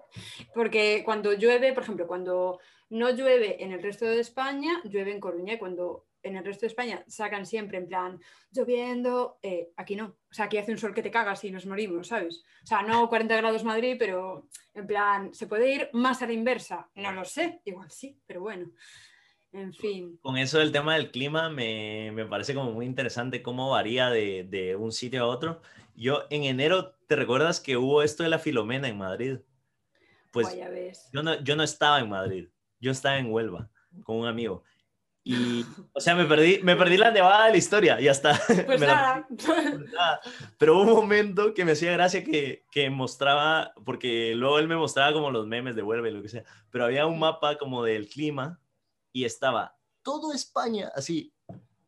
porque cuando llueve, por ejemplo, cuando no llueve en el resto de España, llueve en Coruña y cuando en el resto de España sacan siempre en plan lloviendo, eh, aquí no. O sea, aquí hace un sol que te cagas y nos morimos, ¿sabes? O sea, no 40 grados Madrid, pero en plan, ¿se puede ir más a la inversa? No lo sé, igual sí, pero bueno. En fin. Con eso del tema del clima me, me parece como muy interesante cómo varía de, de un sitio a otro. Yo en enero, ¿te recuerdas que hubo esto de la Filomena en Madrid? Pues Guay, ya ves. yo no, yo no estaba en Madrid, yo estaba en Huelva con un amigo. Y, o sea, me perdí, me perdí la nevada de la historia, ya está. *laughs* Pues nada. Pues nada, Pero hubo un momento que me hacía gracia que, que mostraba, porque luego él me mostraba como los memes de Huelva y lo que sea, pero había un mapa como del clima y estaba todo España así,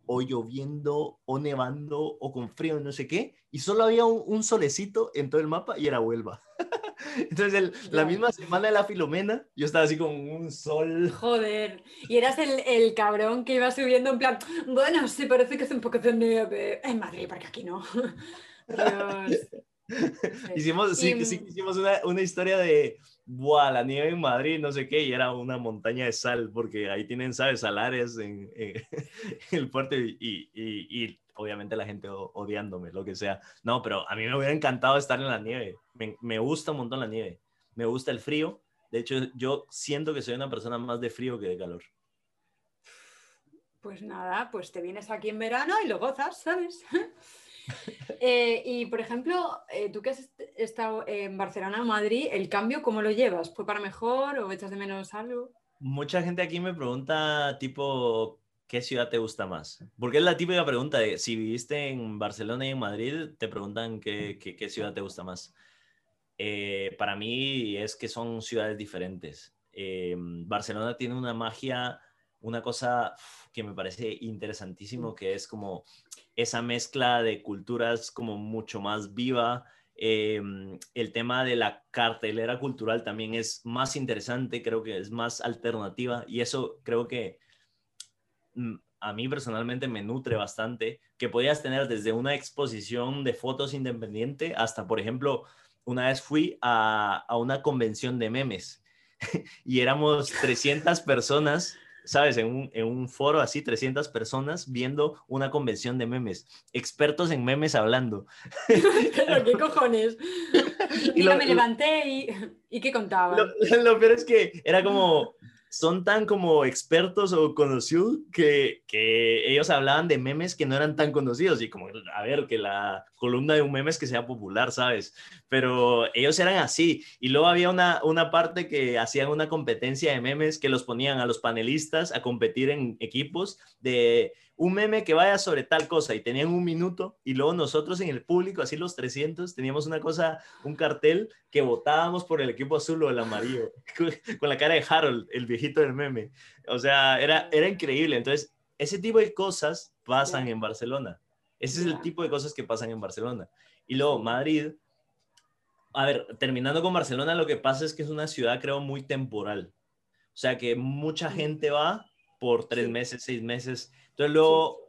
o lloviendo, o nevando, o con frío, no sé qué, y solo había un, un solecito en todo el mapa y era Huelva. *laughs* Entonces, el- la misma semana de la Filomena, yo estaba así con un sol. Joder. Y eras el, el cabrón que iba subiendo en plan, bueno, sí, parece que hace un poco de nieve en Madrid, porque aquí no. *laughs* Dios. *laughs* Hicimos, sí, Y- sí que hicimos una, una historia de, buah, la nieve en Madrid, no sé qué, y era una montaña de sal, porque ahí tienen, ¿sabes? Salares en, *laughs* el puerto y, y- y- obviamente la gente odiándome, lo que sea. No, pero a mí me hubiera encantado estar en la nieve. Me, me gusta un montón la nieve. Me gusta el frío. De hecho, yo siento que soy una persona más de frío que de calor. Pues nada, pues te vienes aquí en verano y lo gozas, ¿sabes? *laughs* *laughs* Eh, y por ejemplo, eh, tú que has est- estado en Barcelona o Madrid, ¿el cambio cómo lo llevas? ¿Fue para mejor o echas de menos algo? Mucha gente aquí me pregunta, tipo, ¿qué ciudad te gusta más? Porque es la típica pregunta de si viviste en Barcelona y en Madrid, te preguntan qué, qué- ciudad te gusta más. Eh, para mí es que son ciudades diferentes. Barcelona tiene una magia, una cosa que me parece interesantísimo, que es como esa mezcla de culturas como mucho más viva. Eh, el tema de la cartelera cultural también es más interesante, creo que es más alternativa y eso creo que mm, a mí personalmente me nutre bastante, que podías tener desde una exposición de fotos independiente hasta, por ejemplo, una vez fui a, a una convención de memes *laughs* y éramos 300 personas, ¿sabes? En un, en un, foro así, 300 personas viendo una convención de memes, expertos en memes hablando. ¿Pero *laughs* qué cojones? *laughs* Y, lo, me levanté y, y ¿qué contaba? Lo, lo peor es que era como son tan como expertos o conocidos que, que, ellos hablaban de memes que no eran tan conocidos y como, a ver, que la columna de un meme es que sea popular, ¿sabes? Pero ellos eran así. Y luego había una, una parte que hacían una competencia de memes que los ponían a los panelistas a competir en equipos de un meme que vaya sobre tal cosa y tenían un minuto y luego nosotros en el público, así los 300, teníamos una cosa, un cartel que votábamos por el equipo azul o el amarillo, *laughs* con la cara de Harold, el viejito del meme. O sea, era, era increíble. Entonces, ese tipo de cosas pasan en Barcelona. Ese es el tipo de cosas que pasan en Barcelona. Y luego Madrid, a ver, terminando con Barcelona, lo que pasa es que es una ciudad, creo, muy temporal. O sea, que mucha gente va por tres meses, seis meses entonces luego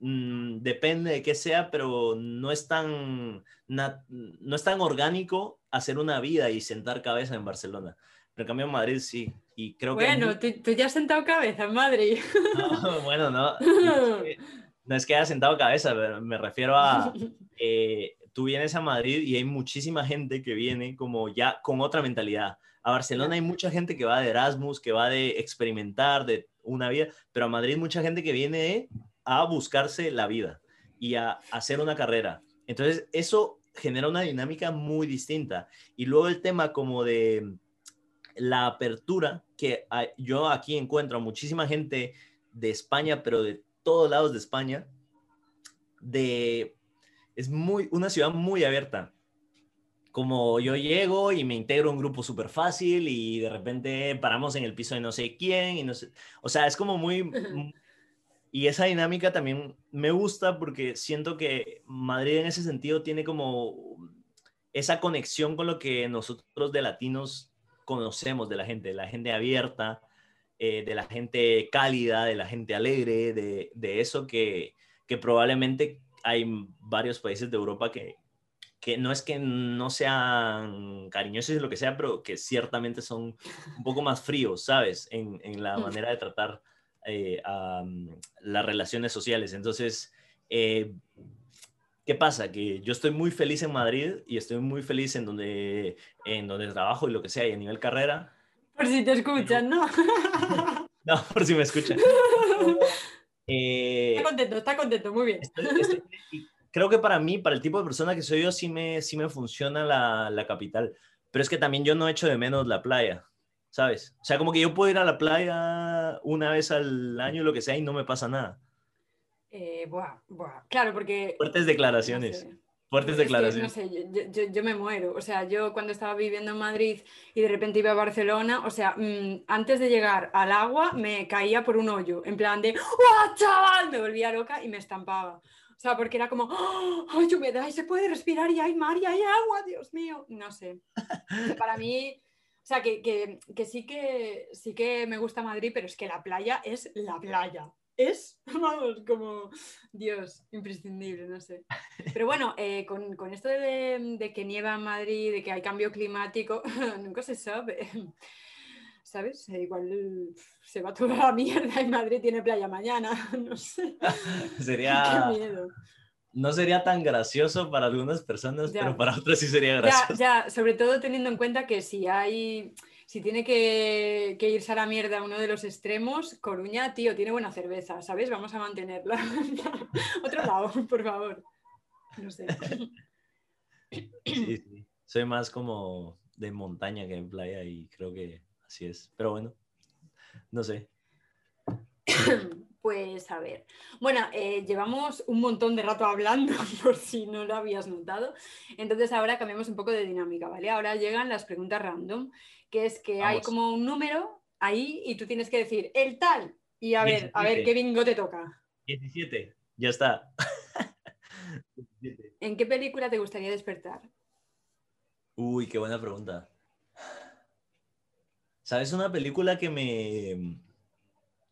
mmm, depende de qué sea, pero no es tan no es tan orgánico hacer una vida y sentar cabeza en Barcelona. Pero en cambio en Madrid sí. Y creo bueno, que tú, ya has sentado cabeza en Madrid. *laughs* No, bueno, no. *laughs* no es que haya sentado cabeza, pero me refiero a *laughs* eh, tú vienes a Madrid y hay muchísima gente que viene como ya con otra mentalidad. A Barcelona hay mucha gente que va de Erasmus, que va de experimentar, de una vida, pero a Madrid mucha gente que viene a buscarse la vida y a, hacer una carrera. Entonces, eso genera una dinámica muy distinta. Y luego el tema como de la apertura, que yo aquí encuentro a muchísima gente de España, pero de todos lados de España, de, es muy, una ciudad muy abierta como yo llego y me integro a un grupo súper fácil y de repente paramos en el piso de no sé quién y no sé, o sea, es como muy... *laughs* Y esa dinámica también me gusta porque siento que Madrid en ese sentido tiene como esa conexión con lo que nosotros de latinos conocemos de la gente, de la gente abierta, eh, de la gente cálida, de la gente alegre, de, de eso que, que probablemente hay varios países de Europa que, que no es que no sean cariñosos y lo que sea, pero que ciertamente son un poco más fríos, ¿sabes? En, en la mm. manera de tratar eh, las relaciones sociales. Entonces, eh, ¿qué pasa? Que yo estoy muy feliz en Madrid y estoy muy feliz en donde, en donde trabajo y lo que sea, y a nivel carrera. Por si te escuchan, ¿no? *laughs* no, por si me escuchan. *laughs* Eh, está contento, está contento, muy bien *laughs* creo que para mí, para el tipo de persona que soy yo, sí me, sí me funciona la, la capital. Pero es que también yo no echo de menos la playa, ¿sabes? O sea, como que yo puedo ir a la playa una vez al año, lo que sea, y no me pasa nada. Eh, buah, buah. Claro, porque... Fuertes declaraciones. Fuertes declaraciones. no sé, yo, yo, yo, me muero. O sea, yo cuando estaba viviendo en Madrid y de repente iba a Barcelona, o sea, mmm, antes de llegar al agua me caía por un hoyo, en plan de ¡Guau, chaval! Me volvía loca y me estampaba. O sea, porque era como, ¡ay, humedad! Y se puede respirar y hay mar y hay agua, Dios mío. No sé. Para mí, o sea, que, que, que, sí que sí que me gusta Madrid, pero es que la playa es la playa. Es, *laughs* vamos, como Dios, imprescindible, no sé. Pero bueno, eh, con, con, esto de, de, que nieva en Madrid, de que hay cambio climático, *laughs* nunca se sabe. ¿Sabes? Igual se va toda la *laughs* mierda y Madrid tiene playa mañana, *laughs* no sé. *laughs* sería... Qué miedo. No sería tan gracioso para algunas personas, pero para otras sí sería gracioso. Ya, ya, sobre todo teniendo en cuenta que si hay, si tiene que, que, irse a la mierda uno de los extremos, Coruña, tío, tiene buena cerveza, ¿sabes? Vamos a mantenerla. Otro lado, por favor. No sé. Sí, sí. Soy más como de montaña que en playa y creo que Así es, pero bueno, no sé. *coughs* Pues a ver. Bueno, eh, llevamos un montón de rato hablando, *laughs* por si no lo habías notado. Entonces ahora cambiamos un poco de dinámica, ¿vale? Ahora llegan las preguntas random, que es que hay como un número ahí y tú tienes que decir el tal. Y a ver, a ver 17. qué bingo te toca. 17, ya está. *laughs* 17. ¿En qué película te gustaría despertar? Uy, qué buena pregunta. ¿Sabes una película que me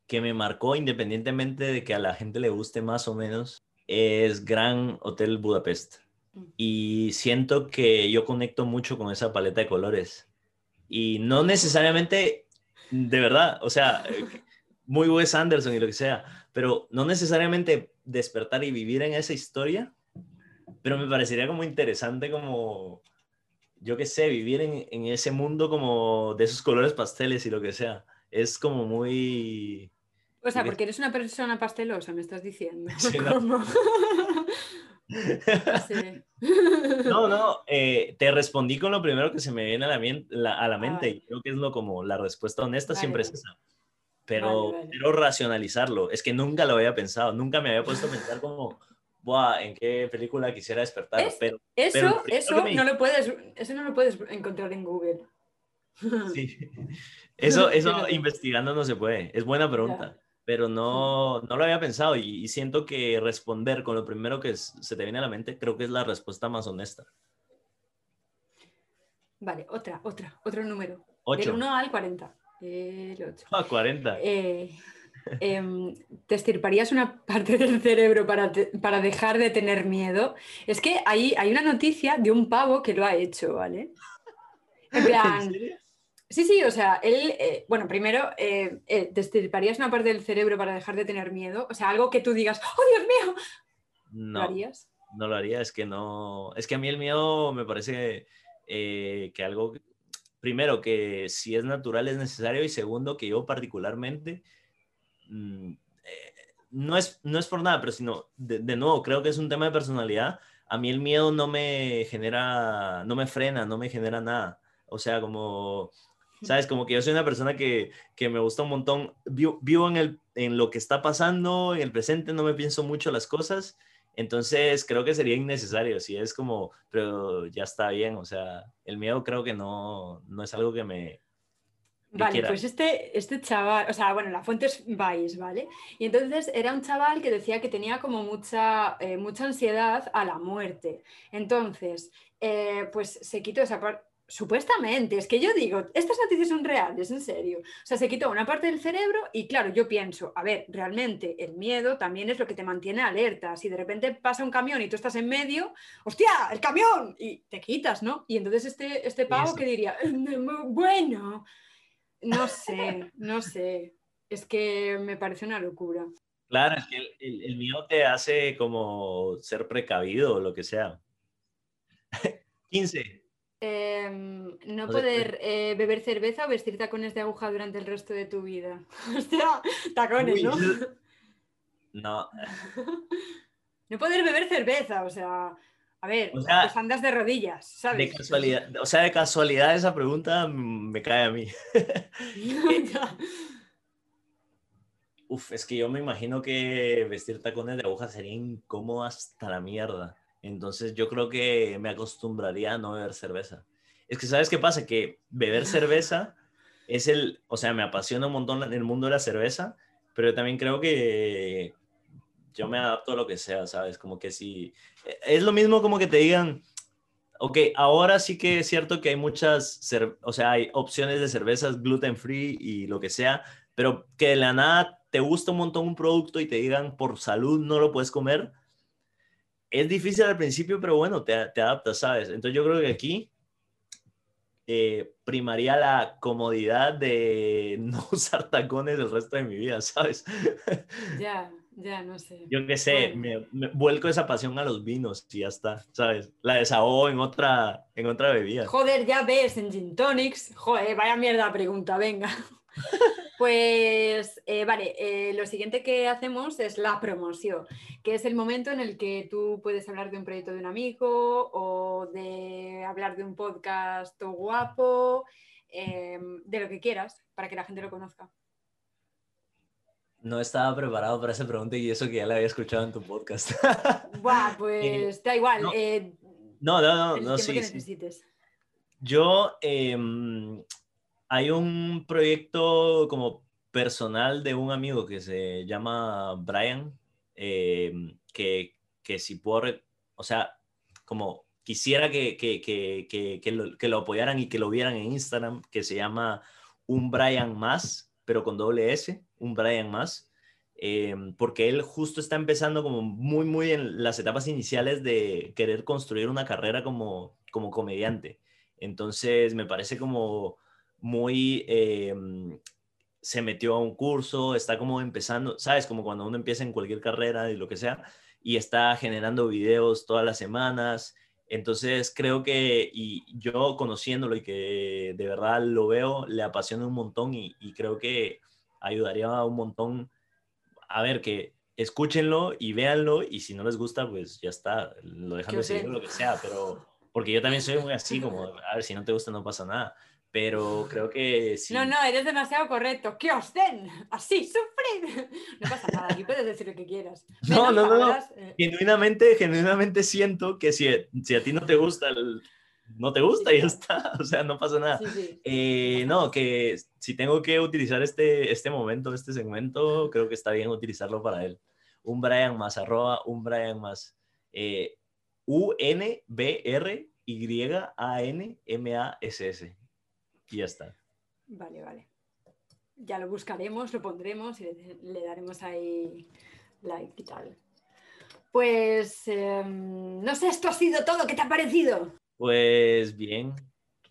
que me marcó independientemente de que a la gente le guste más o menos? Es Gran Hotel Budapest. Mm. Y siento que yo conecto mucho con esa paleta de colores. Y no necesariamente, de verdad, o sea, muy Wes Anderson y lo que sea, pero no necesariamente despertar y vivir en esa historia, pero me parecería como interesante como, yo qué sé, vivir en, en ese mundo como de esos colores pasteles y lo que sea. Es como muy... O sea, Porque- eres una persona pastelosa, me estás diciendo. *laughs* Sí, no. *laughs* *laughs* No. No, eh, te respondí con lo primero que se me viene a la, la- a la mente vale. y creo que es lo como la respuesta honesta Vale, siempre es esa. Pero quiero racionalizarlo. Es que nunca lo había pensado, nunca me había puesto a pensar como, Buah, ¿en qué película quisiera despertar? Es- Pero Eso, Pero eso me- no lo puedes, eso no lo puedes encontrar en Google. *laughs* sí, eso, eso investigando no se puede. Es buena pregunta. Pero no, no lo había pensado y, y siento que responder con lo primero que se te viene a la mente creo que es la respuesta más honesta. Vale, otra, otra, otro número. Del 8 1 al 40. El 8. a 40. Eh, em, ¿Te estirparías una parte del cerebro para, te- para dejar de tener miedo? Es que hay, hay una noticia de un pavo que lo ha hecho, ¿vale? En *laughs* plan, serio? sí, sí, o sea, él, eh, bueno, primero, eh, eh, ¿te estirparías una parte del cerebro para dejar de tener miedo? O sea, algo que tú digas, ¡oh, Dios mío! ¿Lo No. harías? no lo haría, es que no, es que a mí el miedo me parece eh, que algo, primero, que si es natural es necesario y segundo, que yo particularmente, mm, eh, no, es, no es por nada, pero sino, de, nuevo, creo que es un tema de personalidad, a mí el miedo no me genera, no me frena, no me genera nada, o sea, como... ¿Sabes? Como que yo soy una persona que, que me gusta un montón, vivo, vivo en, el, en lo que está pasando, en el presente, no me pienso mucho las cosas. Entonces creo que sería innecesario, si es como, pero ya está bien, o sea, el miedo creo que no, no es algo que me... Vale, pues este, este chaval, o sea, bueno, la fuente es Vice, ¿vale? Y entonces era un chaval que decía que tenía como mucha, eh, mucha ansiedad a la muerte. Entonces, eh, pues se quitó esa parte. Supuestamente, es que yo digo, estas noticias son reales, en serio. O sea, se quitó una parte del cerebro y claro, yo pienso, a ver, realmente el miedo también es lo que te mantiene alerta. Si de repente pasa un camión y tú estás en medio, ¡hostia, el camión! Y te quitas, ¿no? Y entonces este, este pavo que diría, *laughs* bueno, no sé, no sé. Es que me parece una locura. Claro, es que el, el- el miedo te hace como ser precavido o lo que sea. *laughs* 15. Em, no O sea, poder eh, beber cerveza o vestir tacones de aguja durante el resto de tu vida. *laughs* Hostia, tacones, Uy, ¿no? *laughs* No, No poder beber cerveza, o sea, a ver, O sea, pues andas de rodillas, de ¿sabes? casualidad, o sea, de casualidad esa pregunta me cae a mí. *laughs* Uf, es que yo me imagino que vestir tacones de aguja sería incómodo hasta la mierda. Entonces yo creo que me acostumbraría a no beber cerveza. Es que, ¿sabes qué pasa? Que beber cerveza es el, o sea, me apasiona un montón el mundo de la cerveza, pero yo también creo que yo me adapto a lo que sea, ¿sabes? Como que si, es lo mismo como que te digan, ok, ahora sí que es cierto que hay muchas, o sea, hay opciones de cervezas gluten free y lo que sea, pero que de la nada te gusta un montón un producto y te digan por salud no lo puedes comer, es difícil al principio, pero bueno, te, te adaptas, ¿sabes? Entonces yo creo que aquí eh, primaría la comodidad de *laughs* no usar tacones el resto de mi vida, ¿sabes? ya, ya, no sé. Yo qué sé, Bueno. me, me vuelco esa pasión a los vinos y ya está, ¿sabes? La desahogo en otra, en otra bebida. Joder, ya ves en Gin Tonics. Joder, vaya mierda pregunta, venga. *laughs* Pues eh, vale, eh, lo siguiente que hacemos es la promoción, que es el momento en el que tú puedes hablar de un proyecto de un amigo o de hablar de un podcast guapo, eh, de lo que quieras, para que la gente lo conozca. No estaba preparado para esa pregunta y eso que ya la había escuchado en tu podcast. *laughs* Buah, *laughs* pues da igual, no, eh, no, no, no, el no tiempo sí, que sí. necesites. Yo, em, hay un proyecto como personal de un amigo que se llama Brian, eh, que, que si puedo, o sea, como quisiera que, que, que, que, que lo, que lo apoyaran y que lo vieran en Instagram, que se llama un Brian más, pero con doble S, un Brian más, eh, porque él justo está empezando como muy, muy en las etapas iniciales de querer construir una carrera como, como comediante. Entonces me parece como muy... eh, se metió a un curso, está como empezando, ¿sabes? Como cuando uno empieza en cualquier carrera y lo que sea, y está generando videos todas las semanas. Entonces creo que, y yo conociéndolo y que de verdad lo veo, le apasiona un montón y creo que ayudaría un montón. A ver, que escúchenlo y véanlo y si no les gusta, pues ya está, lo dejan de seguir lo que sea, pero porque yo también soy muy así, como, a ver, si no te gusta no pasa nada, pero creo que sí. No, no, eres demasiado correcto. ¡Que os den! Así, sufrid. *laughs* No pasa nada, aquí puedes decir lo que quieras. No, Menos no, no, no. palabras, eh, genuinamente, genuinamente siento que si, si a ti no te gusta, el- no te gusta y ya está, *laughs* o sea, no pasa nada. sí, sí. Eh, no, que si tengo que utilizar este, este momento, este segmento, creo que está bien utilizarlo para él. Un Brian más, arroba un Brian más. Eh, U-N-B-R-Y-A-N-M-A-S-S. Y ya está. Vale, vale. Ya lo buscaremos, lo pondremos y le, le daremos ahí like y tal. Pues, em, no sé, esto ha sido todo. ¿Qué te ha parecido? Pues bien,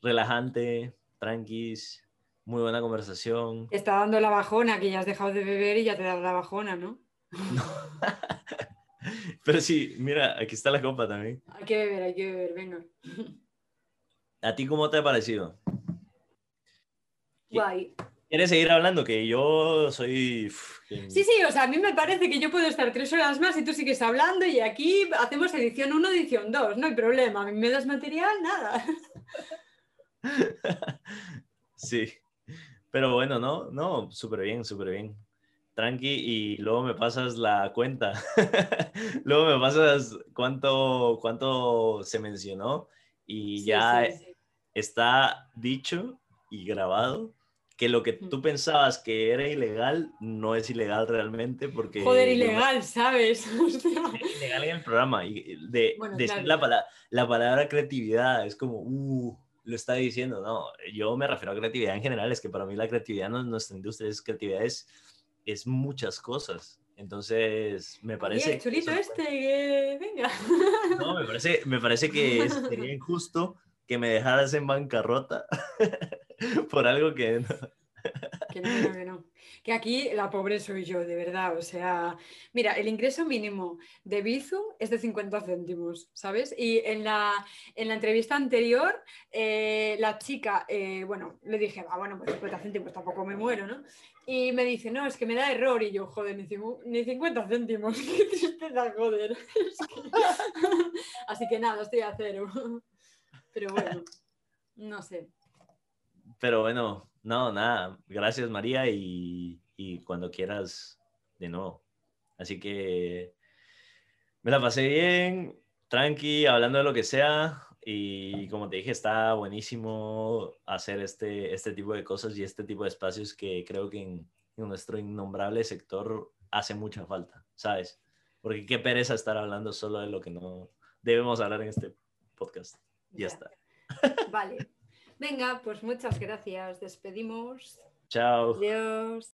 relajante, tranquis, muy buena conversación. Te está dando la bajona, que ya has dejado de beber y ya te da la bajona, ¿no? *laughs* Pero sí, mira, aquí está la copa también. Hay que beber, hay que beber, venga. ¿A ti cómo te ha parecido? Guay. ¿Quieres seguir hablando? Que yo soy... Sí, sí, o sea, a mí me parece que yo puedo estar tres horas más y tú sigues hablando y aquí hacemos edición 1, edición 2, no hay problema. A mí me das material, nada. *laughs* Sí. Pero bueno, no, no, súper bien, súper bien. Tranqui y luego me pasas la cuenta. *laughs* luego me pasas cuánto, cuánto se mencionó y Sí, ya sí, sí. está dicho y grabado que lo que tú pensabas que era ilegal no es ilegal realmente porque... Joder, ilegal, ¿sabes? *laughs* Es *laughs* ilegal en el programa y de Bueno, decir claro. la, pala- la palabra creatividad es como, uh, lo está diciendo, no, yo me refiero a creatividad en general, es que para mí la creatividad no es nuestra industria, es creatividad, es, es muchas cosas, entonces me y parece... el chulito este, que venga. No, me parece, me parece que *laughs* sería injusto que me dejaras en bancarrota *laughs* por algo que... no- *laughs* Que no, que no, que no. Que aquí la pobre soy yo, de verdad. O sea, mira, el ingreso mínimo de Bizum es de 50 céntimos, ¿sabes? Y en la, en la entrevista anterior, eh, la chica, eh, bueno, le dije, ah, bueno, pues 50 céntimos tampoco me muero, ¿no? Y me dice, no, es que me da error. Y yo, joder, ni, ni 50 céntimos. *laughs* Qué tristeza, joder. Así que nada, estoy a cero. Pero bueno, no sé. Pero bueno, no, nada, gracias María y, y cuando quieras de nuevo. Así que me la pasé bien, tranqui, hablando de lo que sea. Y como te dije, está buenísimo hacer este, este tipo de cosas y este tipo de espacios que creo que en, en nuestro innombrable sector hace mucha falta, ¿sabes? Porque qué pereza estar hablando solo de lo que no debemos hablar en este podcast. Ya está. Vale. Venga, pues muchas gracias. Despedimos. Chao. Adiós.